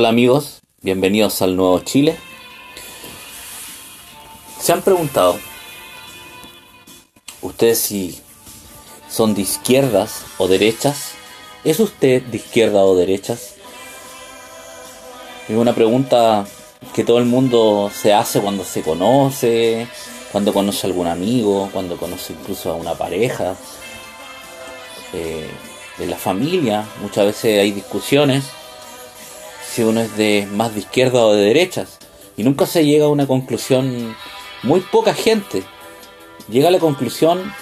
Hola amigos, bienvenidos al Nuevo Chile. ¿Se han preguntado ustedes si son de izquierdas o derechas? ¿Es usted de izquierda o derechas? Es una pregunta que todo el mundo se hace cuando se conoce, cuando conoce a algún amigo, cuando conoce incluso a una pareja, eh, de la familia. Muchas veces hay discusiones si uno es de más de izquierda o de derechas. Y nunca se llega a una conclusión, muy poca gente llega a la conclusión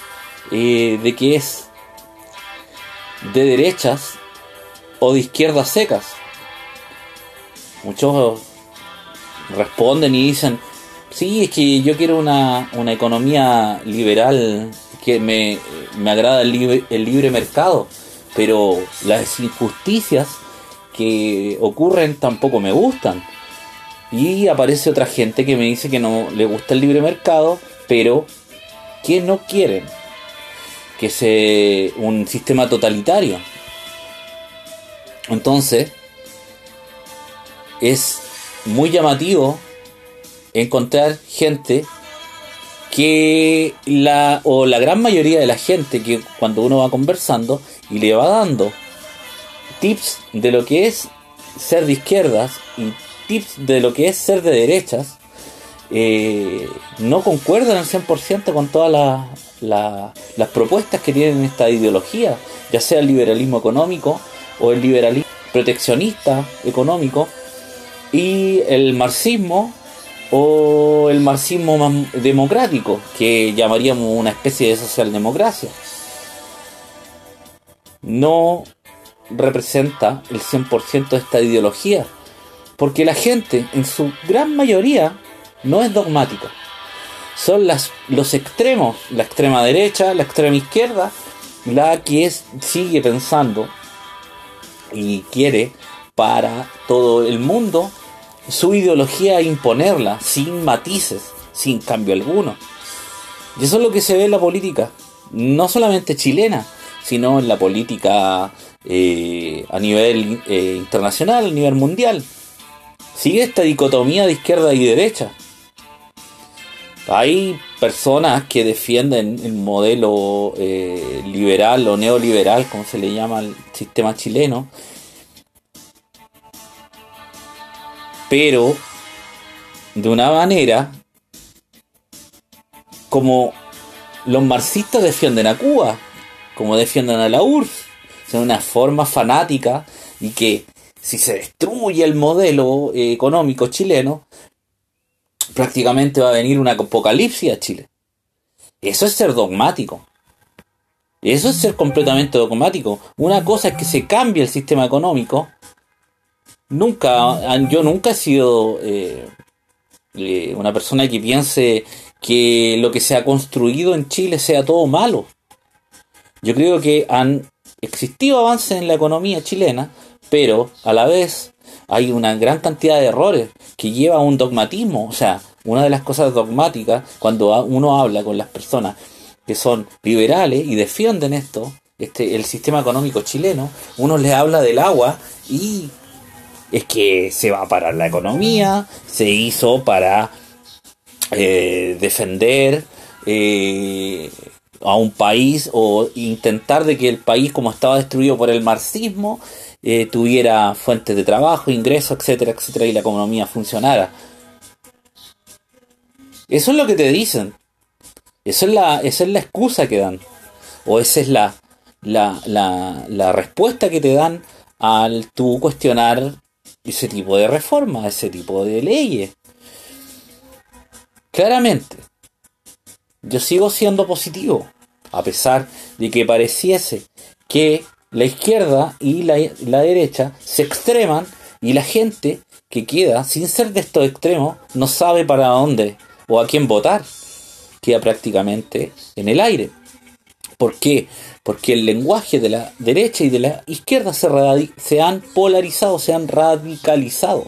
eh, de que es de derechas o de izquierdas secas. Muchos responden y dicen, sí, es que yo quiero una, una economía liberal, que me, me agrada el libre, el libre mercado, pero las injusticias que ocurren tampoco me gustan. Y aparece otra gente que me dice que no le gusta el libre mercado, pero que no quieren que sea un sistema totalitario. Entonces, es muy llamativo encontrar gente que la o la gran mayoría de la gente que cuando uno va conversando y le va dando tips de lo que es ser de izquierdas y tips de lo que es ser de derechas, eh, no concuerdan al 100% con todas las propuestas que tienen esta ideología, ya sea el liberalismo económico o el liberalismo proteccionista económico y el marxismo o el marxismo democrático, que llamaríamos una especie de socialdemocracia. No representa el 100% de esta ideología, porque la gente, en su gran mayoría, no es dogmática. Son las, los extremos, la extrema derecha, la extrema izquierda, la que sigue pensando y quiere para todo el mundo su ideología imponerla sin matices, sin cambio alguno. Y eso es lo que se ve en la política, no solamente chilena, sino en la política eh, a nivel eh, internacional, a nivel mundial. Sigue esta dicotomía de izquierda y derecha. Hay personas que defienden el modelo eh, liberal o neoliberal, como se le llama al sistema chileno, pero de una manera como los marxistas defienden a Cuba, como defienden a la URSS, de una forma fanática y que si se destruye el modelo eh, económico chileno, prácticamente va a venir una apocalipsis a Chile. Eso es ser dogmático. Eso es ser completamente dogmático. Una cosa es que se cambie el sistema económico nunca, yo nunca he sido eh, eh, una persona que piense que lo que se ha construido en Chile sea todo malo. Yo creo que han existido avances en la economía chilena, pero a la vez hay una gran cantidad de errores que lleva a un dogmatismo. O sea, una de las cosas dogmáticas, cuando uno habla con las personas que son liberales y defienden esto, este, el sistema económico chileno, uno les habla del agua y es que se va a parar la economía, se hizo para eh, defender eh, a un país o intentar de que el país como estaba destruido por el marxismo eh, tuviera fuentes de trabajo, ingresos, etcétera, etcétera y la economía funcionara. Eso es lo que te dicen. Eso es la, esa es la excusa que dan. O esa es la, la, la, la respuesta que te dan al tú cuestionar ese tipo de reformas, ese tipo de leyes. Claramente, yo sigo siendo positivo, a pesar de que pareciese que la izquierda y la, la derecha se extreman y la gente que queda sin ser de estos extremos no sabe para dónde o a quién votar. Queda prácticamente en el aire. ¿Por qué? Porque el lenguaje de la derecha y de la izquierda se, se han polarizado, se han radicalizado.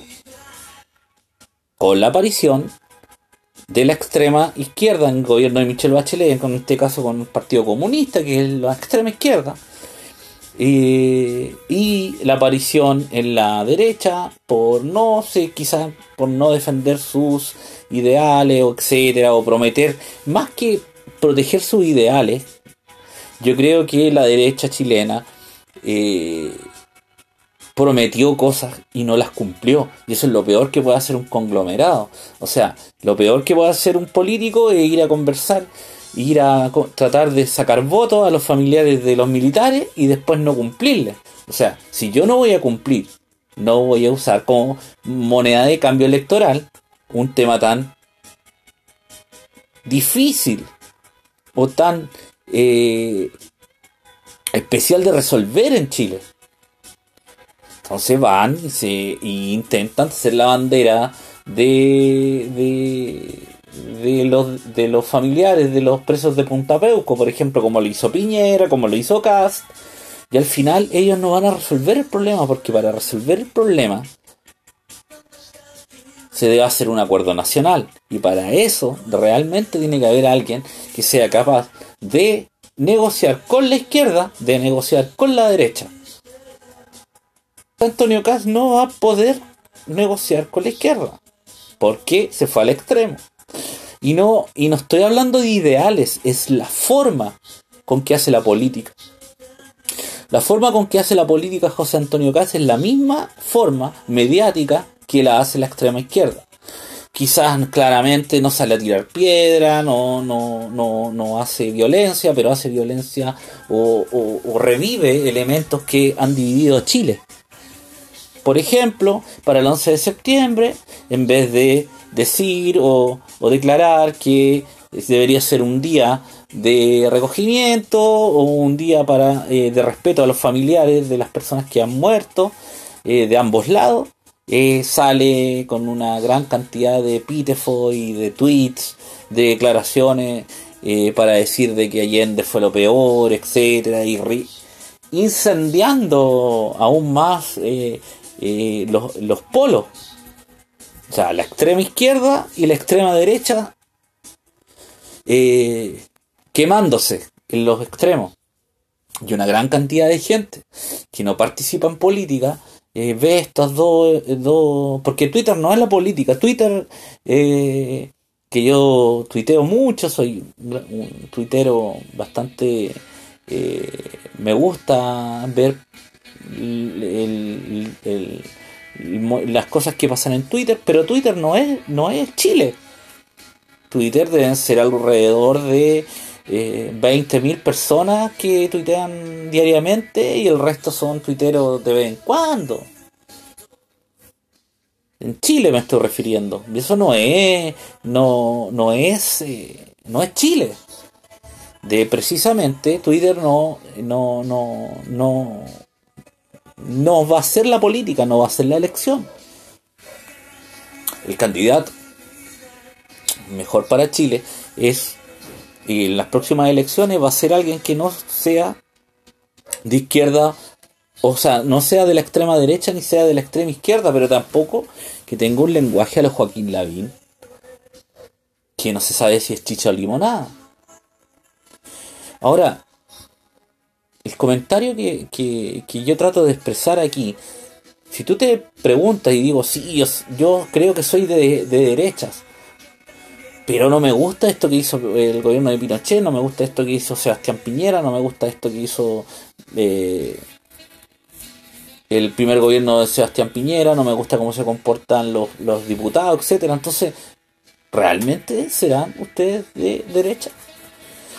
Con la aparición de la extrema izquierda en el gobierno de Michelle Bachelet, en este caso con el Partido Comunista, que es la extrema izquierda, eh, y la aparición en la derecha por no sé, quizás por no defender sus ideales o etcétera, o prometer, más que proteger sus ideales, yo creo que la derecha chilena eh, prometió cosas y no las cumplió. Y eso es lo peor que puede hacer un conglomerado. O sea, lo peor que puede hacer un político es ir a conversar ir a tratar de sacar votos a los familiares de los militares y después no cumplirles. O sea, si yo no voy a cumplir, no voy a usar como moneda de cambio electoral un tema tan difícil o tan eh, especial de resolver en Chile. Entonces van y, se, intentan hacer la bandera de, de de los, de los familiares de los presos de Punta Peuco, por ejemplo, como lo hizo Piñera, como lo hizo Cast, y al final ellos no van a resolver el problema, porque para resolver el problema se debe hacer un acuerdo nacional, y para eso realmente tiene que haber alguien que sea capaz de negociar con la izquierda, de negociar con la derecha. Antonio Cast no va a poder negociar con la izquierda, porque se fue al extremo. Y no, y no estoy hablando de ideales, es la forma con que hace la política. La forma con que hace la política José Antonio Caz es la misma forma mediática que la hace la extrema izquierda. Quizás claramente no sale a tirar piedra, no, no, no, no hace violencia, pero hace violencia o, o revive elementos que han dividido Chile. Por ejemplo, para el 11 de septiembre, en vez de decir o, declarar que debería ser un día de recogimiento o un día para eh, de respeto a los familiares de las personas que han muerto eh, de ambos lados eh, sale con una gran cantidad de epítetos y de tweets de declaraciones para decir de que Allende fue lo peor etcétera y incendiando aún más los, los polos o sea, la extrema izquierda y la extrema derecha eh, quemándose en los extremos. Y una gran cantidad de gente que no participa en política eh, ve estos dos, dos... Porque Twitter no es la política. Twitter, eh, que yo tuiteo mucho, soy un tuitero bastante... me gusta ver el, las cosas que pasan en Twitter, pero Twitter no es, no es Chile. Twitter deben ser alrededor de eh, 20.000 personas que tuitean diariamente y el resto son tuiteros de vez en cuando. En Chile me estoy refiriendo. Eso no es. No, no es. Eh, no es Chile. De precisamente Twitter no. No. No. No no va a ser la política, no va a ser la elección. El candidato mejor para Chile es, y en las próximas elecciones va a ser alguien que no sea de izquierda, o sea, no sea de la extrema derecha ni sea de la extrema izquierda, pero tampoco que tenga un lenguaje a los Joaquín Lavín, que no se sabe si es chicha o limonada. Ahora, el comentario que, yo trato de expresar aquí, si tú te preguntas y digo, sí, yo, creo que soy de, derechas, pero no me gusta esto que hizo el gobierno de Pinochet, no me gusta esto que hizo Sebastián Piñera, no me gusta esto que hizo eh, el primer gobierno de Sebastián Piñera, no me gusta cómo se comportan los, los diputados, etcétera. Entonces, ¿realmente serán ustedes de derecha?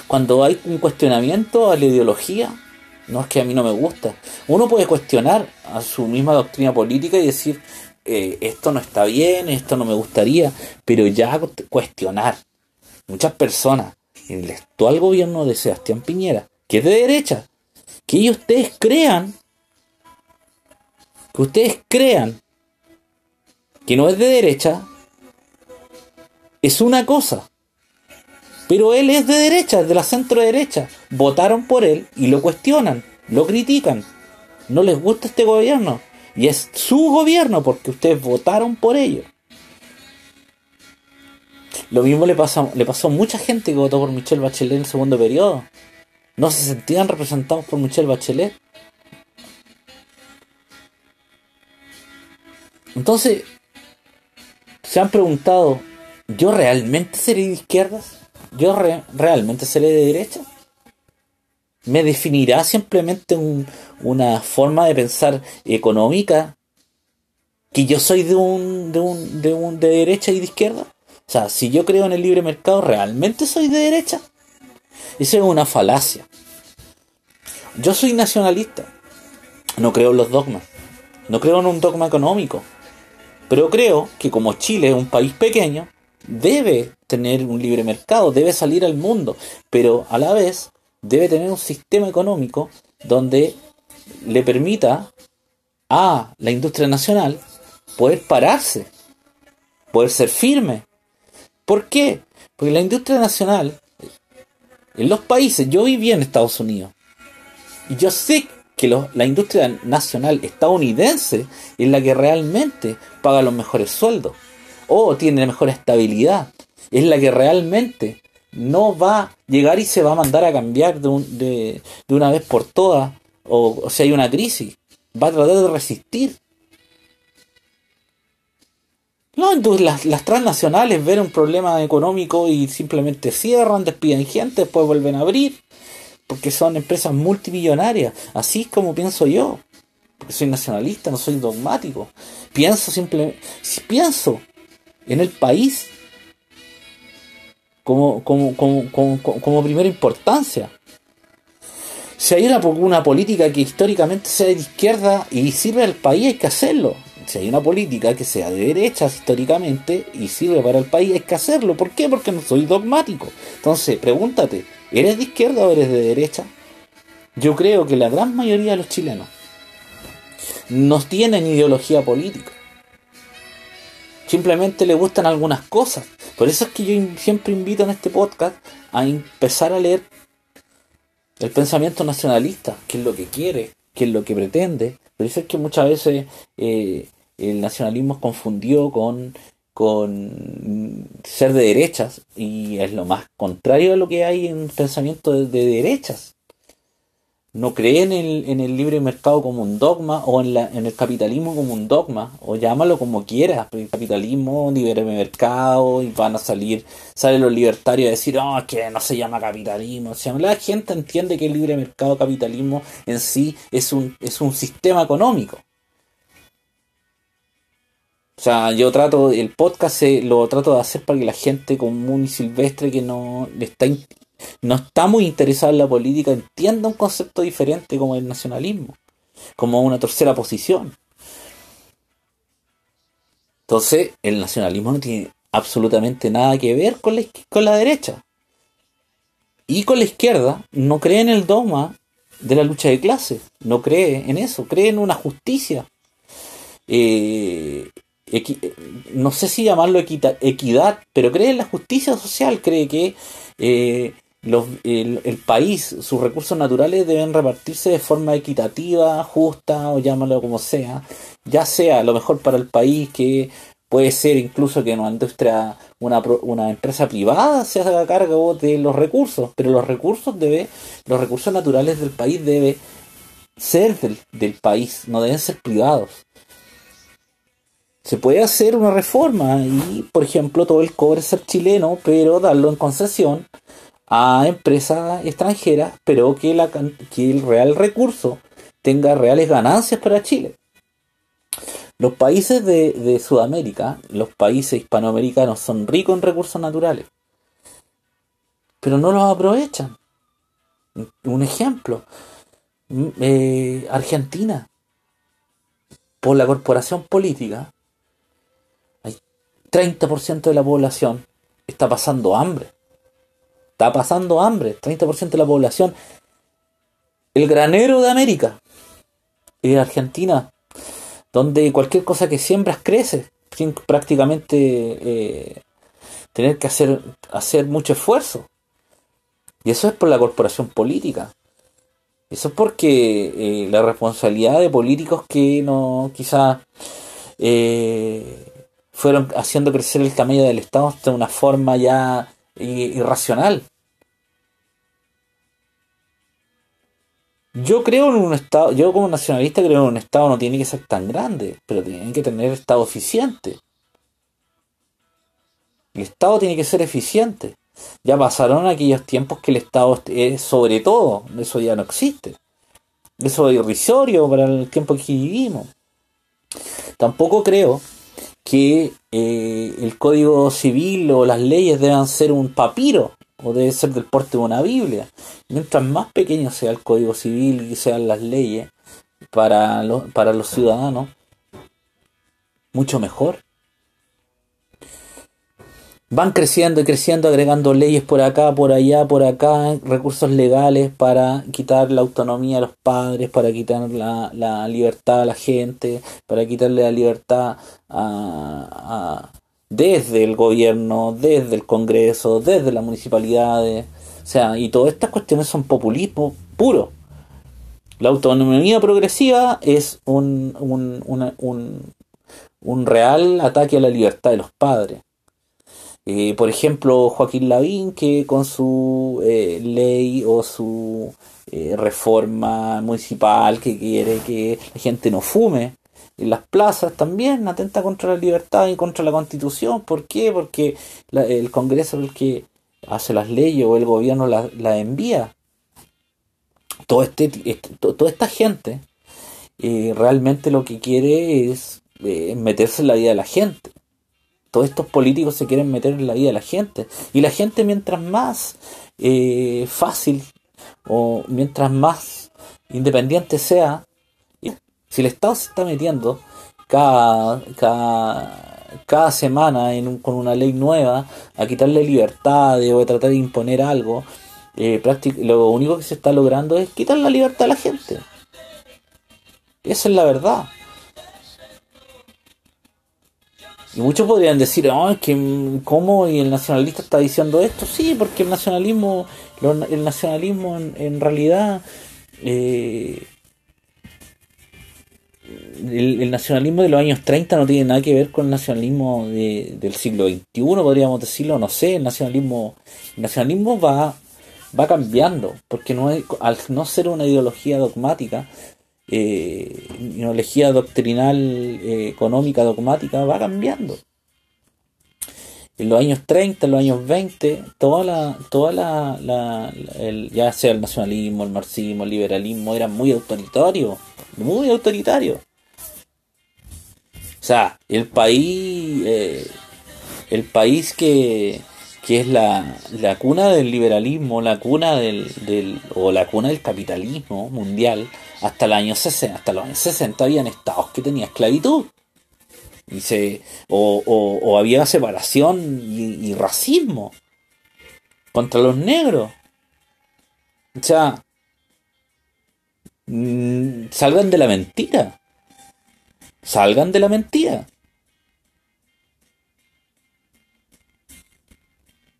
Cuando hay un cuestionamiento a la ideología, no es que a mí no me gusta. Uno puede cuestionar a su misma doctrina política y decir, eh, esto no está bien, esto no me gustaría, pero ya cuestionar. Muchas personas en el actual gobierno de Sebastián Piñera, que es de derecha, que ellos ustedes crean, que ustedes crean que no es de derecha, es una cosa. Pero él es de derecha, de la centro derecha. Votaron por él y lo cuestionan, lo critican. No les gusta este gobierno. Y es su gobierno porque ustedes votaron por ello. Lo mismo le pasó, le pasó a mucha gente que votó por Michelle Bachelet en el segundo periodo. No se sentían representados por Michelle Bachelet. Entonces, se han preguntado, ¿yo realmente seré de izquierdas? ¿Yo realmente seré de derecha? ¿Me definirá simplemente una forma de pensar económica que yo soy de un, de un, de un de derecha y de izquierda? O sea, si yo creo en el libre mercado, ¿realmente soy de derecha? Esa es una falacia. Yo soy nacionalista. No creo en los dogmas. No creo en un dogma económico. Pero creo que como Chile es un país pequeño, debe tener un libre mercado, debe salir al mundo, pero a la vez debe tener un sistema económico donde le permita a la industria nacional poder pararse, poder ser firme. ¿Por qué? Porque la industria nacional, en los países, yo viví en Estados Unidos, y yo sé que la industria nacional estadounidense es la que realmente paga los mejores sueldos o tiene mejor estabilidad. Es la que realmente no va a llegar y se va a mandar a cambiar de, una vez por todas o, si hay una crisis. Va a tratar de resistir. No, entonces las, las, transnacionales ven un problema económico y simplemente cierran, despiden gente, después vuelven a abrir porque son empresas multimillonarias. Así es como pienso yo. Porque soy nacionalista, no soy dogmático. Pienso simplemente, pienso en el país como, como, como, primera importancia. Si hay una, una política que históricamente sea de izquierda y sirve al país, hay que hacerlo. Si hay una política que sea de derecha históricamente y sirve para el país, hay que hacerlo. ¿Por qué? Porque no soy dogmático. Entonces, pregúntate, ¿Eres de izquierda o eres de derecha? Yo creo que la gran mayoría de los chilenos no tienen ideología política. Simplemente le gustan algunas cosas. Por eso es que yo siempre invito en este podcast a empezar a leer el pensamiento nacionalista, qué es lo que quiere, qué es lo que pretende. Por eso es que muchas veces eh, el nacionalismo confundió con con ser de derechas y es lo más contrario a lo que hay en pensamiento de, derechas. No creen en el, en el, libre mercado como un dogma o en, la, en el capitalismo como un dogma, o llámalo como quieras, el capitalismo, libre mercado, y van a salir, salen los libertarios a decir, oh, que no se llama capitalismo. la gente entiende que el libre mercado capitalismo en sí es un, es un sistema económico o sea, yo trato, el podcast lo trato de hacer para que la gente común y silvestre que no está, no está muy interesada en la política entienda un concepto diferente como el nacionalismo, como una tercera posición. Entonces, el nacionalismo no tiene absolutamente nada que ver con la, con la derecha. Y con la izquierda no cree en el dogma de la lucha de clases, no cree en eso, cree en una justicia. Eh, no sé si llamarlo equidad, pero cree en la justicia social, cree que eh, el, país, sus recursos naturales deben repartirse de forma equitativa, justa o llámalo como sea, ya sea lo mejor para el país, que puede ser incluso que una industria, una, una empresa privada se haga cargo de los recursos, pero los recursos debe, los recursos naturales del país debe ser del país, no deben ser privados. Se puede hacer una reforma y, por ejemplo, todo el cobre ser chileno, pero darlo en concesión a empresas extranjeras, pero que, la, que el real recurso tenga reales ganancias para Chile. Los países de, Sudamérica, los países hispanoamericanos, son ricos en recursos naturales, pero no los aprovechan. Un ejemplo, mm, eh, Argentina, por la corporación política, 30% de la población está pasando hambre. Está pasando hambre, 30% de la población. El granero de América es Argentina, donde cualquier cosa que siembras crece, sin prácticamente eh, tener que hacer, hacer mucho esfuerzo. Y eso es por la corporación política. Eso es porque eh, la responsabilidad de políticos que no quizás eh, fueron haciendo crecer el tamaño del Estado de una forma ya irracional. Yo creo en un Estado, yo como nacionalista creo en un Estado no tiene que ser tan grande, pero tiene que tener Estado eficiente. El Estado tiene que ser eficiente. Ya pasaron aquellos tiempos que el Estado es sobre todo, eso ya no existe. Eso es irrisorio para el tiempo que vivimos. Tampoco creo que eh, el código civil o las leyes deban ser un papiro o debe ser del porte de una Biblia. Mientras más pequeño sea el código civil y sean las leyes para, para los ciudadanos, mucho mejor. Van creciendo y creciendo, agregando leyes por acá, por allá, por acá, recursos legales para quitar la autonomía a los padres, para quitar la, libertad a la gente, para quitarle la libertad a, desde el gobierno, desde el Congreso, desde las municipalidades. O sea, y todas estas cuestiones son populismo puro. La autonomía progresiva es un, un, un real ataque a la libertad de los padres. Eh, por ejemplo, Joaquín Lavín, que con su eh, ley o su eh, reforma municipal que quiere que la gente no fume en las plazas, también atenta contra la libertad y contra la constitución. ¿Por qué? Porque el Congreso es el que hace las leyes o el gobierno las la envía. Todo este, este toda esta gente realmente lo que quiere es meterse en la vida de la gente todos estos políticos se quieren meter en la vida de la gente. Y la gente mientras más eh, fácil o mientras más independiente sea, si el Estado se está metiendo cada, cada, semana en con una ley nueva a quitarle libertades o a tratar de imponer algo, eh, lo único que se está logrando es quitar la libertad a la gente. Esa es la verdad. Y muchos podrían decir, oh, que ¿cómo y el nacionalista está diciendo esto? Sí, porque el nacionalismo, el nacionalismo en, realidad, eh, el, nacionalismo de los años 30 no tiene nada que ver con el nacionalismo del siglo XXI, podríamos decirlo, no sé, el nacionalismo, el nacionalismo va, va cambiando, porque no al no ser una ideología dogmática, eh, ideología doctrinal eh, económica dogmática va cambiando. En los años 30, en los años 20, toda la, toda la, ya sea el nacionalismo, el marxismo, el liberalismo, eran muy autoritarios, muy autoritarios. O sea, el país, eh, el país que, que es la, la, cuna del liberalismo, la cuna del, del, o la cuna del capitalismo mundial, hasta, el año 60, hasta los años 60 habían estados que tenían esclavitud. Y se, o, había separación y, racismo contra los negros. O sea, mm, salgan de la mentira. Salgan de la mentira.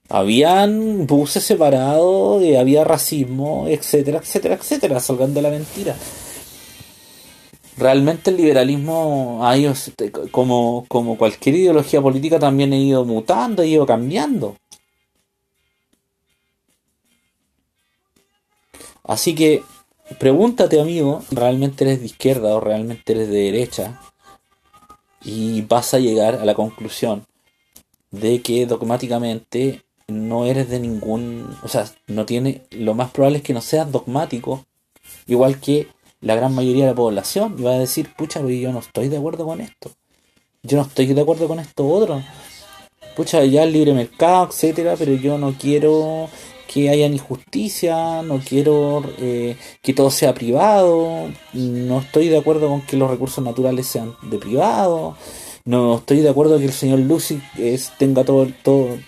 Habían buses separados, había racismo, etcétera, etcétera, etcétera. Salgan de la mentira. Realmente el liberalismo ido, como, como cualquier ideología política, también ha ido mutando, ha ido cambiando. Así que pregúntate, amigo, ¿realmente eres de izquierda o realmente eres de derecha? Y vas a llegar a la conclusión de que dogmáticamente no eres de ningún, o sea, no tiene, lo más probable es que no seas dogmático, igual que la gran mayoría de la población, y va a decir, pucha, yo no estoy de acuerdo con esto, yo no estoy de acuerdo con esto otro, pucha, ya el libre mercado, etcétera, pero yo no quiero que haya injusticia, no quiero eh, que todo sea privado, no estoy de acuerdo con que los recursos naturales sean de privado, no estoy de acuerdo que el señor Lucy es, tenga todo, todo,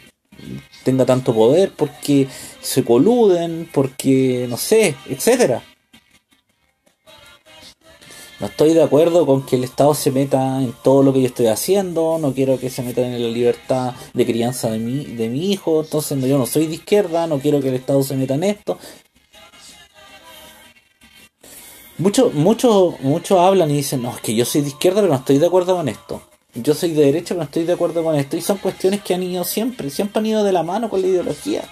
tenga tanto poder, porque se coluden, porque no sé, etcétera. No estoy de acuerdo con que el Estado se meta en todo lo que yo estoy haciendo, no quiero que se metan en la libertad de crianza de mi, de mi hijo, entonces yo no soy de izquierda, no quiero que el Estado se meta en esto. Muchos muchos muchos hablan y dicen, no, es que yo soy de izquierda, pero no estoy de acuerdo con esto yo soy de derecha, pero no estoy de acuerdo con esto. Y son cuestiones que han ido siempre, siempre han ido de la mano con la ideología.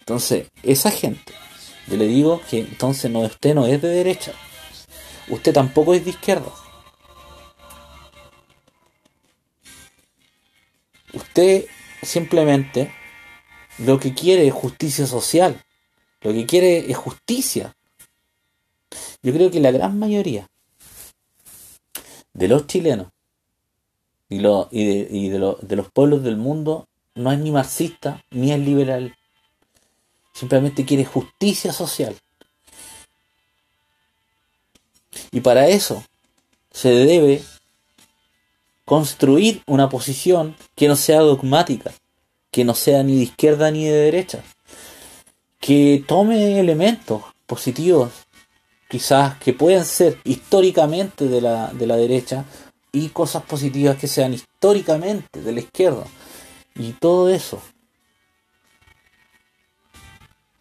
Entonces, esa gente Yo le digo que entonces no, usted no es de derecha. Usted tampoco es de izquierda. Usted simplemente lo que quiere es justicia social. Lo que quiere es justicia. Yo creo que la gran mayoría de los chilenos y, de, los pueblos del mundo no es ni marxista ni es liberal. Simplemente quiere justicia social. Y para eso se debe construir una posición que no sea dogmática, que no sea ni de izquierda ni de derecha, que tome elementos positivos, quizás que puedan ser históricamente de la, de la derecha, y cosas positivas que sean históricamente de la izquierda. Y todo eso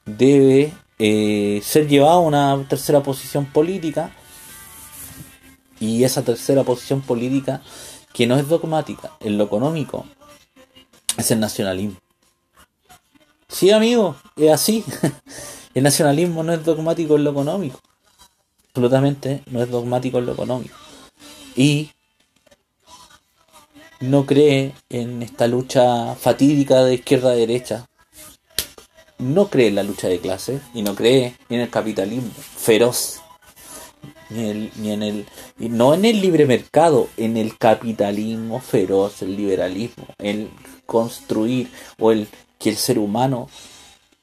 debe eh, ser llevado a una tercera posición política y esa tercera posición política que no es dogmática en lo económico es el nacionalismo. Sí, amigo, es así. El nacionalismo no es dogmático en lo económico. Absolutamente no es dogmático en lo económico. Y no cree en esta lucha fatídica de izquierda a derecha. No cree en la lucha de clases y no cree en el capitalismo feroz. Ni, ni en el no en el libre mercado, en el capitalismo feroz, el liberalismo, el construir o el que el ser humano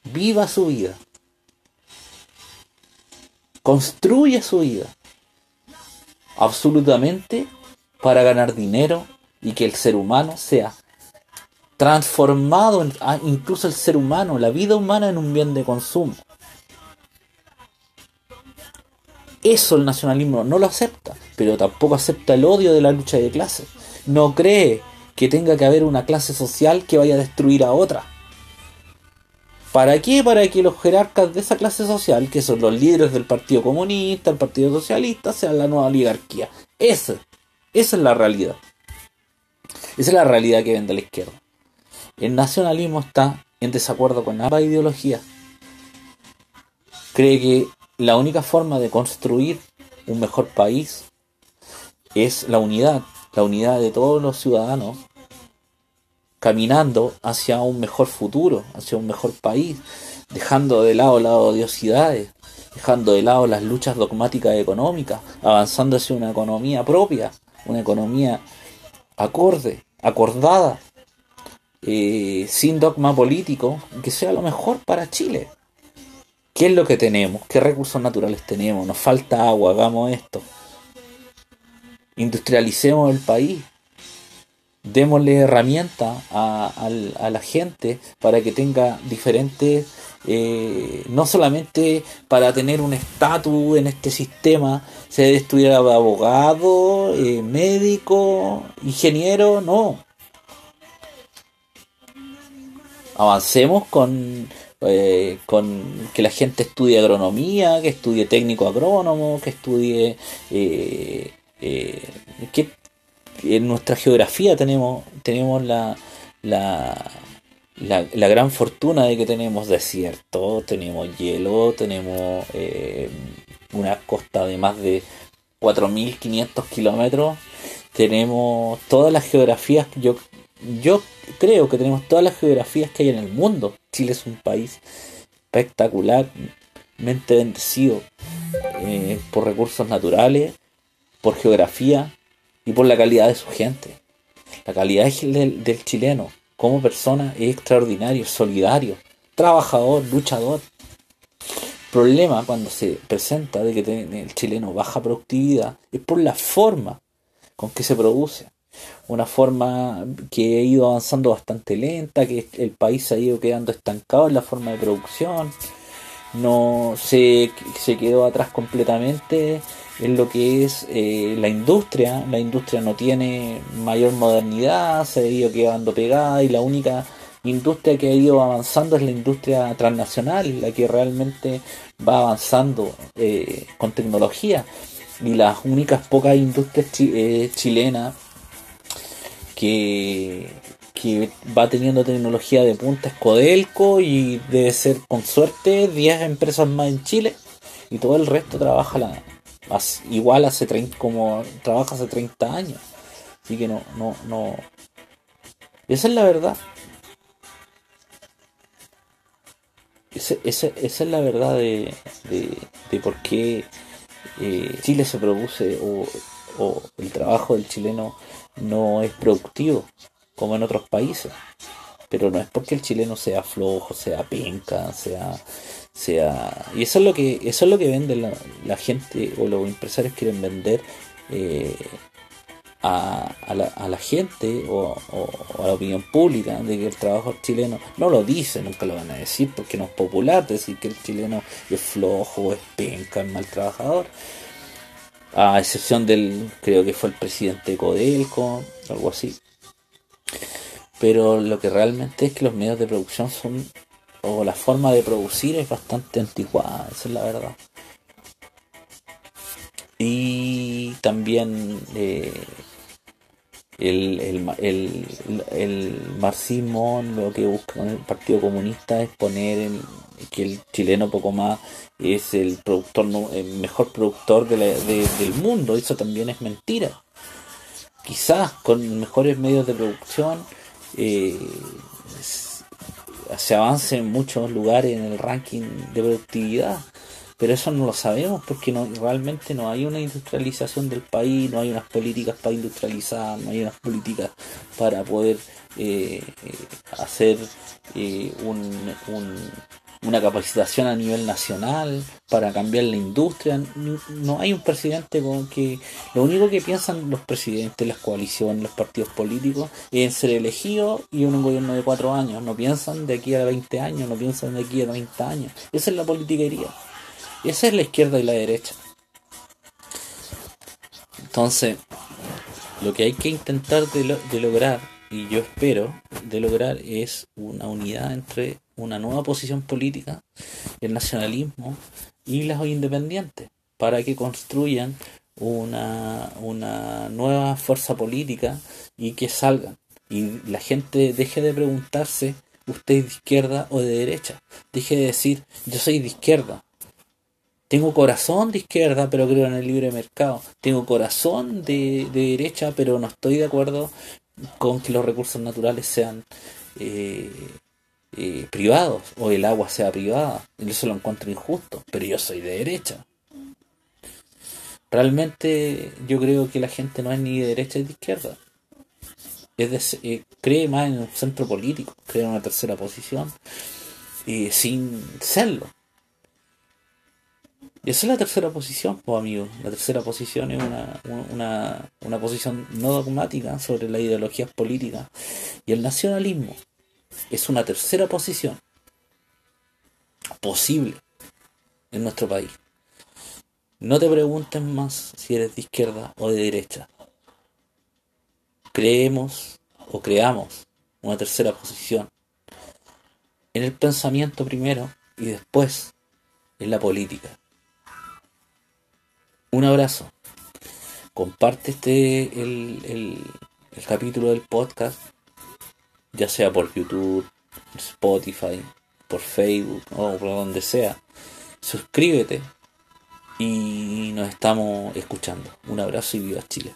viva su vida, construya su vida, absolutamente para ganar dinero y que el ser humano sea transformado, en, ah, incluso el ser humano, la vida humana en un bien de consumo. Eso el nacionalismo no lo acepta, pero tampoco acepta el odio de la lucha de clases. No cree que tenga que haber una clase social que vaya a destruir a otra. ¿Para qué? Para que los jerarcas de esa clase social, que son los líderes del Partido Comunista, el Partido Socialista, sean la nueva oligarquía. Esa, esa es la realidad. Esa es la realidad que vende la izquierda. El nacionalismo está en desacuerdo con ambas ideologías. Cree que la única forma de construir un mejor país es la unidad, la unidad de todos los ciudadanos caminando hacia un mejor futuro, hacia un mejor país, dejando de lado las odiosidades, dejando de lado las luchas dogmáticas económicas, avanzando hacia una economía propia, una economía acorde, acordada, eh, sin dogma político, que sea lo mejor para Chile. ¿Qué es lo que tenemos? ¿Qué recursos naturales tenemos? Nos falta agua, hagamos esto. Industrialicemos el país. Démosle herramientas a, la gente para que tenga diferentes, eh, no solamente para tener un estatus en este sistema, se debe estudiar abogado, eh, médico, ingeniero, no. Avancemos con eh, con que la gente estudie agronomía, que estudie técnico agrónomo, que estudie eh, que en nuestra geografía tenemos tenemos la, la, la, gran fortuna de que tenemos desierto, tenemos hielo, tenemos una costa de más de 4.500 kilómetros, tenemos todas las geografías, yo, yo creo que tenemos todas las geografías que hay en el mundo. Chile es un país espectacularmente bendecido eh, por recursos naturales, por geografía y por la calidad de su gente. La calidad del, chileno como persona es extraordinario, solidario, trabajador, luchador. Problema cuando se presenta de que el chileno baja productividad es por la forma con que se produce una forma que ha ido avanzando bastante lenta, que el país ha ido quedando estancado en la forma de producción, no se quedó atrás completamente en lo que es eh, la industria, la industria no tiene mayor modernidad, se ha ido quedando pegada y la única industria que ha ido avanzando es la industria transnacional, la que realmente va avanzando eh, con tecnología. Y las únicas pocas industrias eh, chilenas que, que va teniendo tecnología de punta es Codelco y debe ser con suerte 10 empresas más en Chile y todo el resto trabaja la, igual hace 30, como trabaja hace 30 años. Así que no, no, no. Esa es la verdad. Esa, esa, es la verdad de, de, por qué eh, Chile se produce o, o el trabajo del chileno no es productivo como en otros países. Pero no es porque el chileno sea flojo, sea penca, sea sea y eso es lo que eso es lo que vende la, gente o los empresarios quieren vender eh, a, a, la, a, la, gente o, a la opinión pública de que el trabajo chileno no lo dice, nunca lo van a decir porque no es popular decir que el chileno es flojo, es penca, es mal trabajador a excepción del, creo que fue el presidente de Codelco, algo así. Pero lo que realmente es que los medios de producción son, o la forma de producir es bastante anticuada, esa es la verdad. Y también eh, el, el, el, marxismo lo que busca el Partido Comunista es poner que el chileno poco más es el productor el mejor productor de del mundo eso también es mentira quizás con mejores medios de producción eh, se avance en muchos lugares en el ranking de productividad pero eso no lo sabemos porque no, realmente no hay una industrialización del país, no hay unas políticas para industrializar, no hay unas políticas para poder eh, eh, hacer eh, una capacitación a nivel nacional para cambiar la industria. No, hay un presidente con que lo único que piensan los presidentes, las coaliciones, los partidos políticos es en ser elegido y un gobierno de cuatro años. No piensan de aquí a 20 años, no piensan de aquí a 30 años. Esa es la politiquería. Esa es la izquierda y la derecha. Entonces, lo que hay que intentar de, lograr, y yo espero de lograr, es una unidad entre una nueva posición política, el nacionalismo y las independientes, para que construyan una, una nueva fuerza política y que salgan. Y la gente deje de preguntarse, ¿usted es de izquierda o de derecha? Deje de decir, yo soy de izquierda, tengo corazón de izquierda, pero creo en el libre mercado. Tengo corazón de, derecha, pero no estoy de acuerdo con que los recursos naturales sean eh, eh, privados o el agua sea privada. Eso lo encuentro injusto, pero yo soy de derecha. Realmente yo creo que la gente no es ni de derecha ni de izquierda. Es eh, cree más en un centro político, cree en una tercera posición, sin serlo. Y esa es la tercera posición, pues amigo. La tercera posición es una, una, una posición no dogmática sobre las ideologías políticas. Y el nacionalismo es una tercera posición posible en nuestro país. No te preguntes más si eres de izquierda o de derecha. Creemos o creamos una tercera posición en el pensamiento primero y después en la política. Un abrazo. Comparte este el, capítulo del podcast, ya sea por YouTube, Spotify, por Facebook o por donde sea. Suscríbete y nos estamos escuchando. Un abrazo y viva Chile.